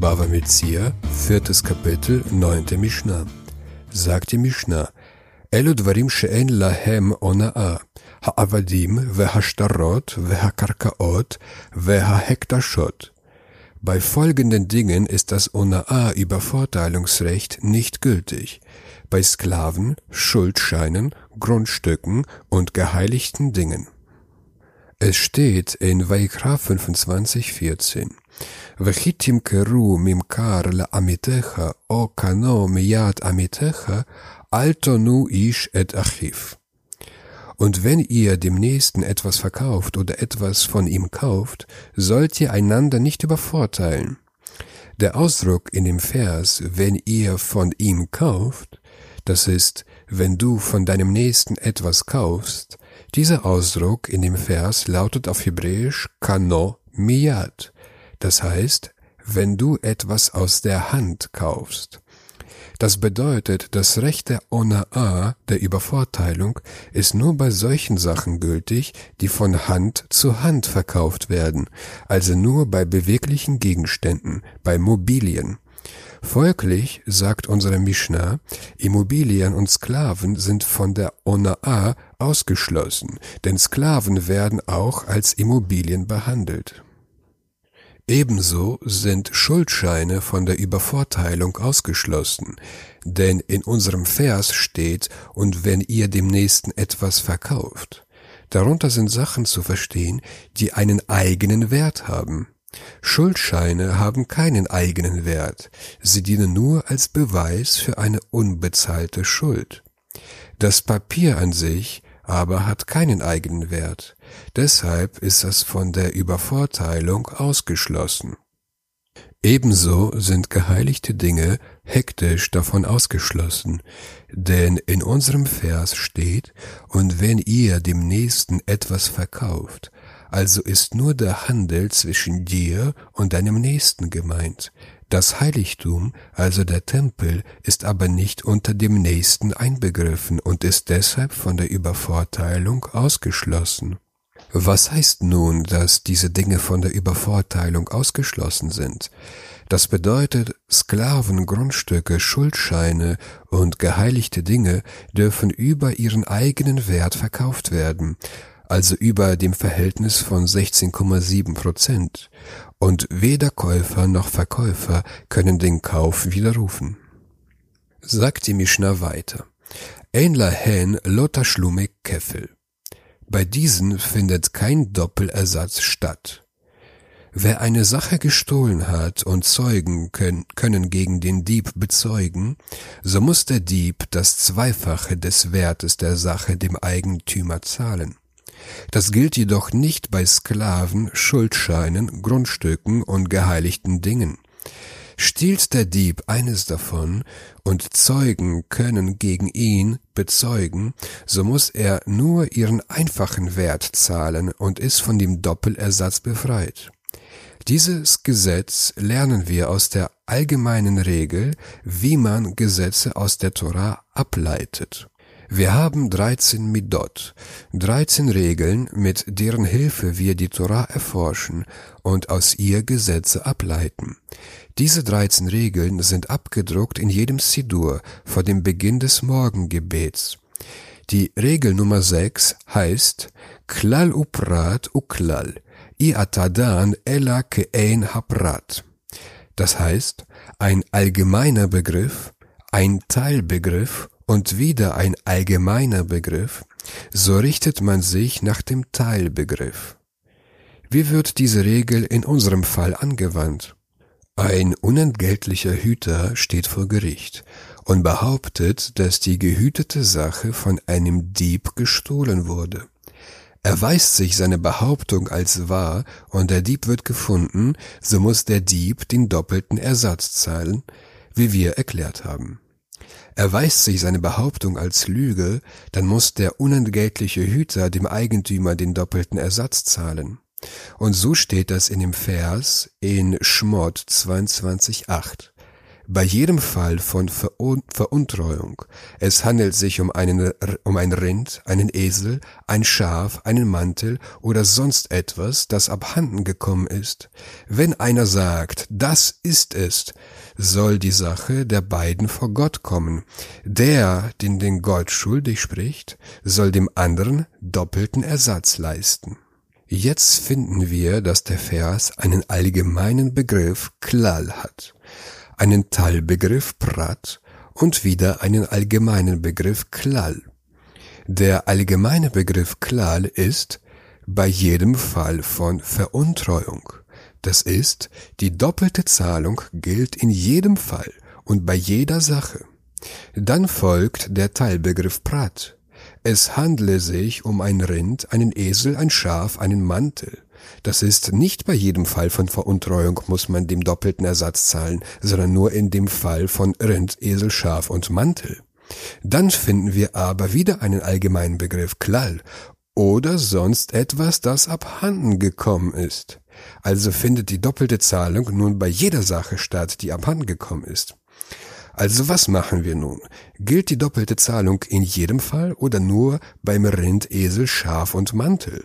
Bava Metzia, viertes Kapitel, neunte Mishnah. Sagt die Mishnah, Elu dvarim she'en lahem ona'a, ha'avadim ve'hashtarot ve'hakarkaot ve'hahektashot. Bei folgenden Dingen ist das Ona'a Übervorteilungsrecht nicht gültig. Bei Sklaven, Schuldscheinen, Grundstücken und geheiligten Dingen. Es steht in Vaikra 25, 14. Vechitim keru mimkar la amitecha o kano miyad amitecha alto nu ish et achiv. Und wenn ihr dem Nächsten etwas verkauft oder etwas von ihm kauft, sollt ihr einander nicht übervorteilen. Der Ausdruck in dem Vers, wenn ihr von ihm kauft, das ist, wenn du von deinem Nächsten etwas kaufst, dieser Ausdruck in dem Vers lautet auf Hebräisch kano miyad, das heißt, wenn du etwas aus der Hand kaufst. Das bedeutet, das Recht der Ona'a, der Übervorteilung, ist nur bei solchen Sachen gültig, die von Hand zu Hand verkauft werden, also nur bei beweglichen Gegenständen, bei Mobilien. Folglich sagt unsere Mishnah, Immobilien und Sklaven sind von der Ona'a ausgeschlossen, denn Sklaven werden auch als Immobilien behandelt. Ebenso sind Schuldscheine von der Übervorteilung ausgeschlossen, denn in unserem Vers steht, und wenn ihr dem Nächsten etwas verkauft. Darunter sind Sachen zu verstehen, die einen eigenen Wert haben. Schuldscheine haben keinen eigenen Wert, sie dienen nur als Beweis für eine unbezahlte Schuld. Das Papier an sich aber hat keinen eigenen Wert, deshalb ist es von der Übervorteilung ausgeschlossen. Ebenso sind geheiligte Dinge hektisch davon ausgeschlossen, denn in unserem Vers steht, und wenn ihr dem Nächsten etwas verkauft, also ist nur der Handel zwischen dir und deinem Nächsten gemeint. Das Heiligtum, also der Tempel, ist aber nicht unter dem Nächsten einbegriffen und ist deshalb von der Übervorteilung ausgeschlossen. Was heißt nun, dass diese Dinge von der Übervorteilung ausgeschlossen sind? Das bedeutet, Sklaven, Grundstücke, Schuldscheine und geheiligte Dinge dürfen über ihren eigenen Wert verkauft werden, also über dem Verhältnis von 16,7 Prozent, und weder Käufer noch Verkäufer können den Kauf widerrufen. Sagt die Mishnah weiter. Ein lahen lotaschlume keffel. Bei diesen findet kein Doppelersatz statt. Wer eine Sache gestohlen hat und Zeugen können, können gegen den Dieb bezeugen, so muss der Dieb das Zweifache des Wertes der Sache dem Eigentümer zahlen. Das gilt jedoch nicht bei Sklaven, Schuldscheinen, Grundstücken und geheiligten Dingen. Stiehlt der Dieb eines davon und Zeugen können gegen ihn bezeugen, so muss er nur ihren einfachen Wert zahlen und ist von dem Doppelersatz befreit. Dieses Gesetz lernen wir aus der allgemeinen Regel, wie man Gesetze aus der Torah ableitet. Wir haben 13 Midot, 13 Regeln, mit deren Hilfe wir die Torah erforschen und aus ihr Gesetze ableiten. Diese 13 Regeln sind abgedruckt in jedem Sidur vor dem Beginn des Morgengebets. Die Regel Nummer 6 heißt Klal uprat uklal, i atadan ela ke'ein haprat. Das heißt, ein allgemeiner Begriff, ein Teilbegriff und wieder ein allgemeiner Begriff, so richtet man sich nach dem Teilbegriff. Wie wird diese Regel in unserem Fall angewandt? Ein unentgeltlicher Hüter steht vor Gericht und behauptet, dass die gehütete Sache von einem Dieb gestohlen wurde. Erweist sich seine Behauptung als wahr und der Dieb wird gefunden, so muss der Dieb den doppelten Ersatz zahlen, wie wir erklärt haben. Erweist sich seine Behauptung als Lüge, dann muss der unentgeltliche Hüter dem Eigentümer den doppelten Ersatz zahlen. Und so steht das in dem Vers in Schmott 22,8. bei jedem Fall von Veruntreuung, es handelt sich um, einen, um ein Rind, einen Esel, ein Schaf, einen Mantel oder sonst etwas, das abhanden gekommen ist, wenn einer sagt, das ist es, soll die Sache der beiden vor Gott kommen. Der, den den Gott schuldig spricht, soll dem anderen doppelten Ersatz leisten. Jetzt finden wir, dass der Vers einen allgemeinen Begriff Klal hat einen Teilbegriff Prat und wieder einen allgemeinen Begriff Klal. Der allgemeine Begriff Klal ist bei jedem Fall von Veruntreuung. Das ist, die doppelte Zahlung gilt in jedem Fall und bei jeder Sache. Dann folgt der Teilbegriff Prat. Es handle sich um ein Rind, einen Esel, ein Schaf, einen Mantel. Das ist nicht bei jedem Fall von Veruntreuung muss man dem doppelten Ersatz zahlen, sondern nur in dem Fall von Rind, Esel, Schaf und Mantel. Dann finden wir aber wieder einen allgemeinen Begriff Klall oder sonst etwas, das abhanden gekommen ist. Also findet die doppelte Zahlung nun bei jeder Sache statt, die abhanden gekommen ist. Also was machen wir nun? Gilt die doppelte Zahlung in jedem Fall oder nur beim Rind, Esel, Schaf und Mantel?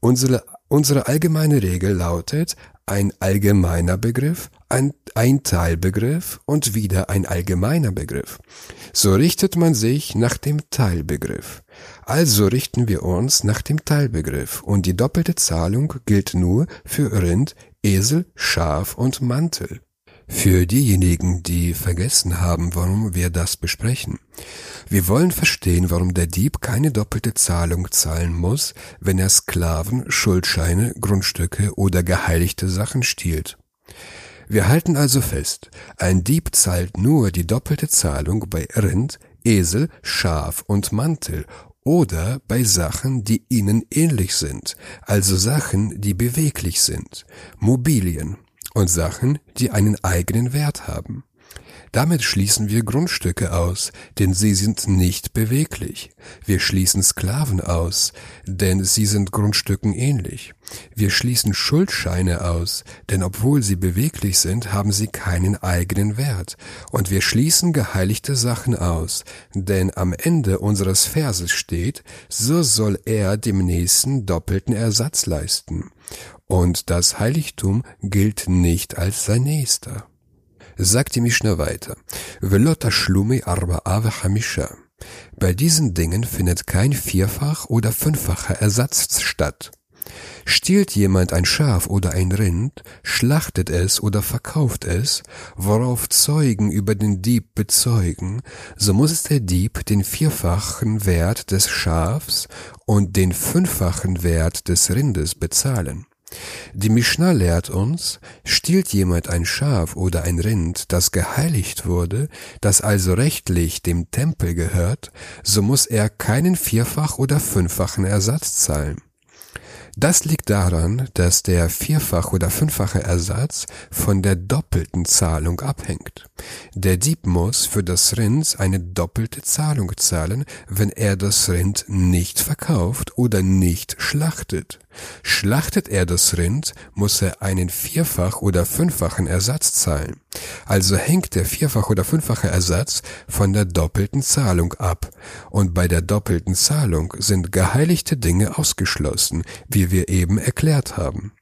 Unsere Unsere allgemeine Regel lautet ein allgemeiner Begriff, ein, ein Teilbegriff und wieder ein allgemeiner Begriff. So richtet man sich nach dem Teilbegriff. Also richten wir uns nach dem Teilbegriff und die doppelte Zahlung gilt nur für Rind, Esel, Schaf und Mantel. Für diejenigen, die vergessen haben, warum wir das besprechen. Wir wollen verstehen, warum der Dieb keine doppelte Zahlung zahlen muss, wenn er Sklaven, Schuldscheine, Grundstücke oder geheiligte Sachen stiehlt. Wir halten also fest, ein Dieb zahlt nur die doppelte Zahlung bei Rind, Esel, Schaf und Mantel oder bei Sachen, die ihnen ähnlich sind, also Sachen, die beweglich sind, Mobilien, und Sachen, die einen eigenen Wert haben. Damit schließen wir Grundstücke aus, denn sie sind nicht beweglich. Wir schließen Sklaven aus, denn sie sind Grundstücken ähnlich. Wir schließen Schuldscheine aus, denn obwohl sie beweglich sind, haben sie keinen eigenen Wert. Und wir schließen geheiligte Sachen aus, denn am Ende unseres Verses steht, so soll er dem Nächsten doppelten Ersatz leisten. Und das Heiligtum gilt nicht als sein Nächster. Sagt die Mishnah weiter. Bei diesen Dingen findet kein vierfach oder fünffacher Ersatz statt. Stiehlt jemand ein Schaf oder ein Rind, schlachtet es oder verkauft es, worauf Zeugen über den Dieb bezeugen, so muss der Dieb den vierfachen Wert des Schafs und den fünffachen Wert des Rindes bezahlen. Die Mishnah lehrt uns, stiehlt jemand ein Schaf oder ein Rind, das geheiligt wurde, das also rechtlich dem Tempel gehört, so muss er keinen vierfach oder fünffachen Ersatz zahlen. Das liegt daran, dass der vierfach oder fünffache Ersatz von der doppelten Zahlung abhängt. Der Dieb muss für das Rind eine doppelte Zahlung zahlen, wenn er das Rind nicht verkauft oder nicht schlachtet. Schlachtet er das Rind, muss er einen vierfach oder fünffachen Ersatz zahlen. Also hängt der vierfach oder fünffache Ersatz von der doppelten Zahlung ab. Und bei der doppelten Zahlung sind geheiligte Dinge ausgeschlossen, wie wir eben erklärt haben.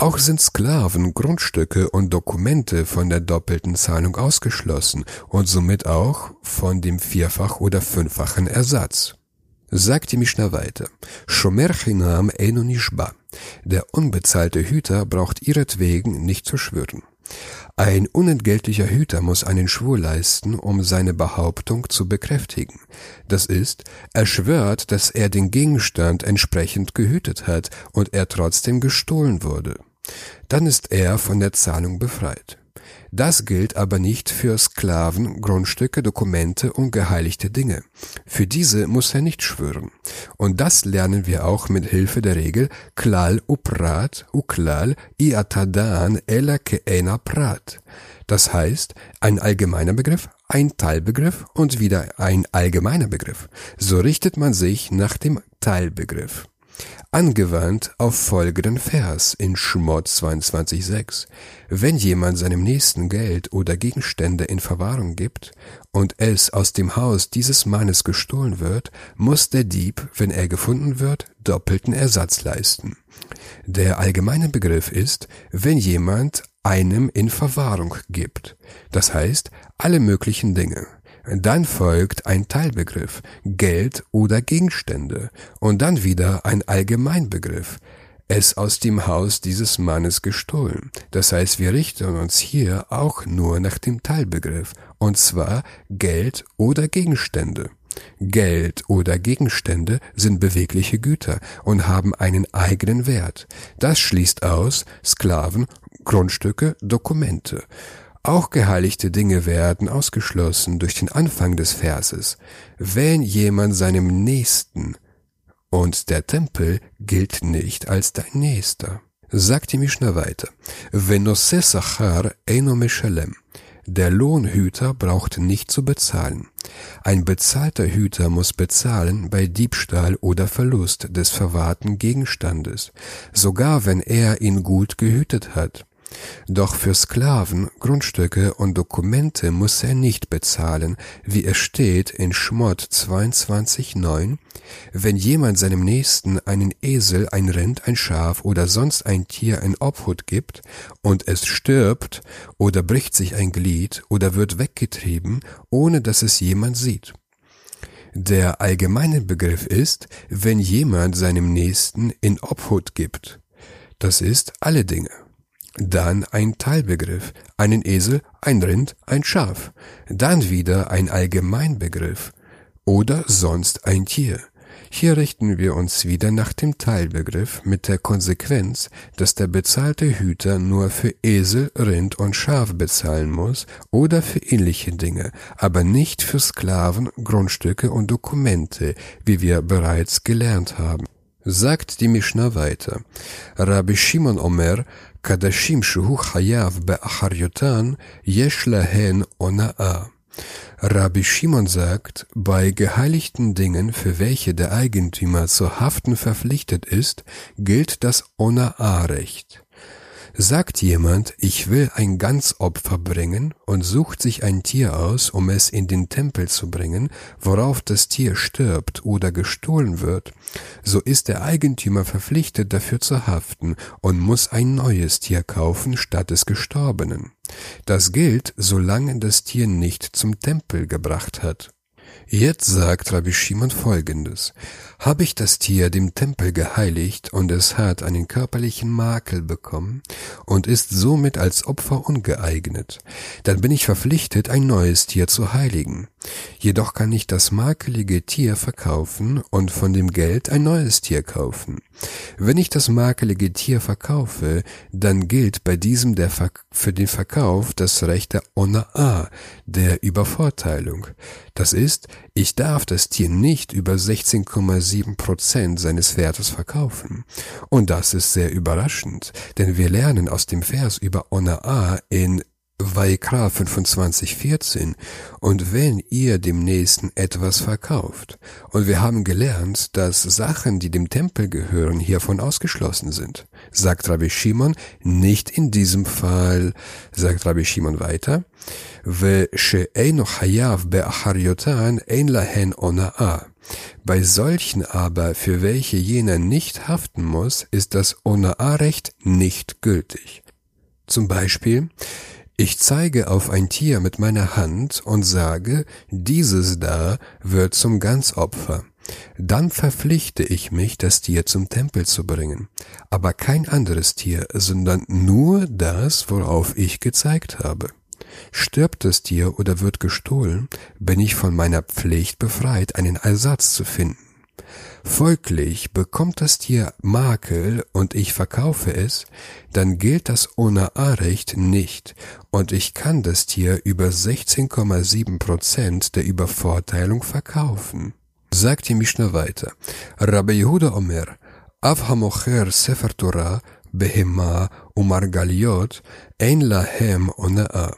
Auch sind Sklaven, Grundstücke und Dokumente von der doppelten Zahlung ausgeschlossen und somit auch von dem vierfach oder fünffachen Ersatz. Sagt die Mishnah weiter. Shomer chinam enonishba. Der unbezahlte Hüter braucht ihretwegen nicht zu schwören. Ein unentgeltlicher Hüter muss einen Schwur leisten, um seine Behauptung zu bekräftigen. Das ist, er schwört, dass er den Gegenstand entsprechend gehütet hat und er trotzdem gestohlen wurde. Dann ist er von der Zahlung befreit. Das gilt aber nicht für Sklaven, Grundstücke, Dokumente und geheiligte Dinge. Für diese muss er nicht schwören. Und das lernen wir auch mit Hilfe der Regel Klal uprat uklal iatadan ela keena prat. Das heißt, ein allgemeiner Begriff, ein Teilbegriff und wieder ein allgemeiner Begriff. So richtet man sich nach dem Teilbegriff. Angewandt auf folgenden Vers in Schmott 22,6. Wenn jemand seinem Nächsten Geld oder Gegenstände in Verwahrung gibt und es aus dem Haus dieses Mannes gestohlen wird, muss der Dieb, wenn er gefunden wird, doppelten Ersatz leisten. Der allgemeine Begriff ist, wenn jemand einem in Verwahrung gibt. Das heißt, alle möglichen Dinge. Dann folgt ein Teilbegriff, Geld oder Gegenstände, und dann wieder ein Allgemeinbegriff, es aus dem Haus dieses Mannes gestohlen. Das heißt, wir richten uns hier auch nur nach dem Teilbegriff, und zwar Geld oder Gegenstände. Geld oder Gegenstände sind bewegliche Güter und haben einen eigenen Wert. Das schließt aus Sklaven, Grundstücke, Dokumente. Auch geheiligte Dinge werden ausgeschlossen durch den Anfang des Verses. Wenn jemand seinem Nächsten und der Tempel gilt nicht als dein Nächster. Sagt die Mishnah weiter. Venose Sachar Eno Meshalem. Der Lohnhüter braucht nicht zu bezahlen. Ein bezahlter Hüter muss bezahlen bei Diebstahl oder Verlust des verwahrten Gegenstandes, sogar wenn er ihn gut gehütet hat. Doch für Sklaven, Grundstücke und Dokumente muss er nicht bezahlen, wie es steht in Schmott 22,9. Wenn jemand seinem Nächsten einen Esel, ein Rind, ein Schaf oder sonst ein Tier in Obhut gibt und es stirbt oder bricht sich ein Glied oder wird weggetrieben, ohne dass es jemand sieht. Der allgemeine Begriff ist, wenn jemand seinem Nächsten in Obhut gibt. Das ist alle Dinge. Dann ein Teilbegriff, einen Esel, ein Rind, ein Schaf. Dann wieder ein Allgemeinbegriff oder sonst ein Tier. Hier richten wir uns wieder nach dem Teilbegriff mit der Konsequenz, dass der bezahlte Hüter nur für Esel, Rind und Schaf bezahlen muss oder für ähnliche Dinge, aber nicht für Sklaven, Grundstücke und Dokumente, wie wir bereits gelernt haben. Sagt die Mishnah weiter, Rabbi Shimon Omer, Kadashim Shuhu Hayav Be'acharyotan, Yesh Lahen Ona'a. Rabbi Shimon sagt, bei geheiligten Dingen, für welche der Eigentümer zu haften verpflichtet ist, gilt das Ona'a-Recht. Sagt jemand, ich will ein Ganzopfer bringen und sucht sich ein Tier aus, um es in den Tempel zu bringen, worauf das Tier stirbt oder gestohlen wird, so ist der Eigentümer verpflichtet dafür zu haften und muss ein neues Tier kaufen statt des Gestorbenen. Das gilt, solange das Tier nicht zum Tempel gebracht hat. Jetzt sagt Rabbi Shimon folgendes. Habe ich das Tier dem Tempel geheiligt und es hat einen körperlichen Makel bekommen und ist somit als Opfer ungeeignet, dann bin ich verpflichtet, ein neues Tier zu heiligen. Jedoch kann ich das makelige Tier verkaufen und von dem Geld ein neues Tier kaufen. Wenn ich das makelige Tier verkaufe, dann gilt bei diesem der für den Verkauf das Recht der Ona'a, der Übervorteilung. Das ist, ich darf das Tier nicht über 16,7 Prozent seines Wertes verkaufen. Und das ist sehr überraschend, denn wir lernen aus dem Vers über Ona'a in Vaikra 25,14 und wenn ihr dem Nächsten etwas verkauft. Und wir haben gelernt, dass Sachen, die dem Tempel gehören, hiervon ausgeschlossen sind. Sagt Rabbi Shimon, nicht in diesem Fall, sagt Rabbi Shimon weiter, bei solchen aber, für welche jener nicht haften muss, ist das Ona'a-Recht nicht gültig. Zum Beispiel, ich zeige auf ein Tier mit meiner Hand und sage, dieses da wird zum Ganzopfer. Dann verpflichte ich mich, das Tier zum Tempel zu bringen, aber kein anderes Tier, sondern nur das, worauf ich gezeigt habe. Stirbt das Tier oder wird gestohlen, bin ich von meiner Pflicht befreit, einen Ersatz zu finden. Folglich bekommt das Tier Makel und ich verkaufe es, dann gilt das Ona-A-Recht nicht und ich kann das Tier über 16,7 Prozent der Übervorteilung verkaufen. Sagt die Mishnah weiter. Rabbi Yehuda Omer, Av hamocher Sefer Torah, Behema umar Galiot, ein lahem Ona-A.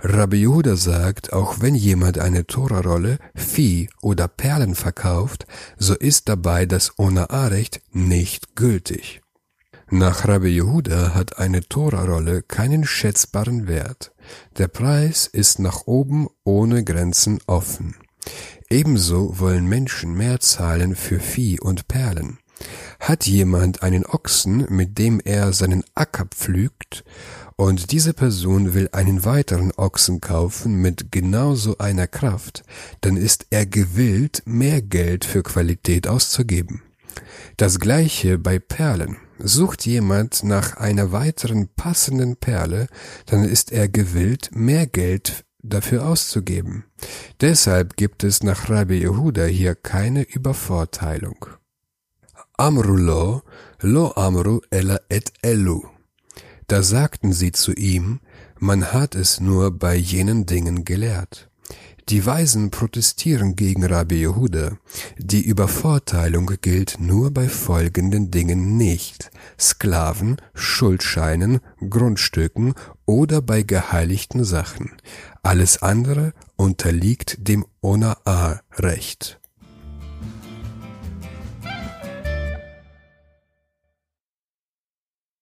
Rabbi Yehuda sagt, auch wenn jemand eine Torarolle, Vieh oder Perlen verkauft, so ist dabei das Ona'a-Recht nicht gültig. Nach Rabbi Yehuda hat eine Torarolle keinen schätzbaren Wert. Der Preis ist nach oben ohne Grenzen offen. Ebenso wollen Menschen mehr zahlen für Vieh und Perlen. Hat jemand einen Ochsen, mit dem er seinen Acker pflügt, und diese Person will einen weiteren Ochsen kaufen mit genauso einer Kraft, dann ist er gewillt, mehr Geld für Qualität auszugeben. Das gleiche bei Perlen. Sucht jemand nach einer weiteren passenden Perle, dann ist er gewillt, mehr Geld dafür auszugeben. Deshalb gibt es nach Rabbi Yehuda hier keine Übervorteilung. Amru lo, lo amru ella et elu. Da sagten sie zu ihm, man hat es nur bei jenen Dingen gelehrt. Die Weisen protestieren gegen Rabbi Yehuda. Die Übervorteilung gilt nur bei folgenden Dingen nicht. Sklaven, Schuldscheinen, Grundstücken oder bei geheiligten Sachen. Alles andere unterliegt dem Ona'a-Recht.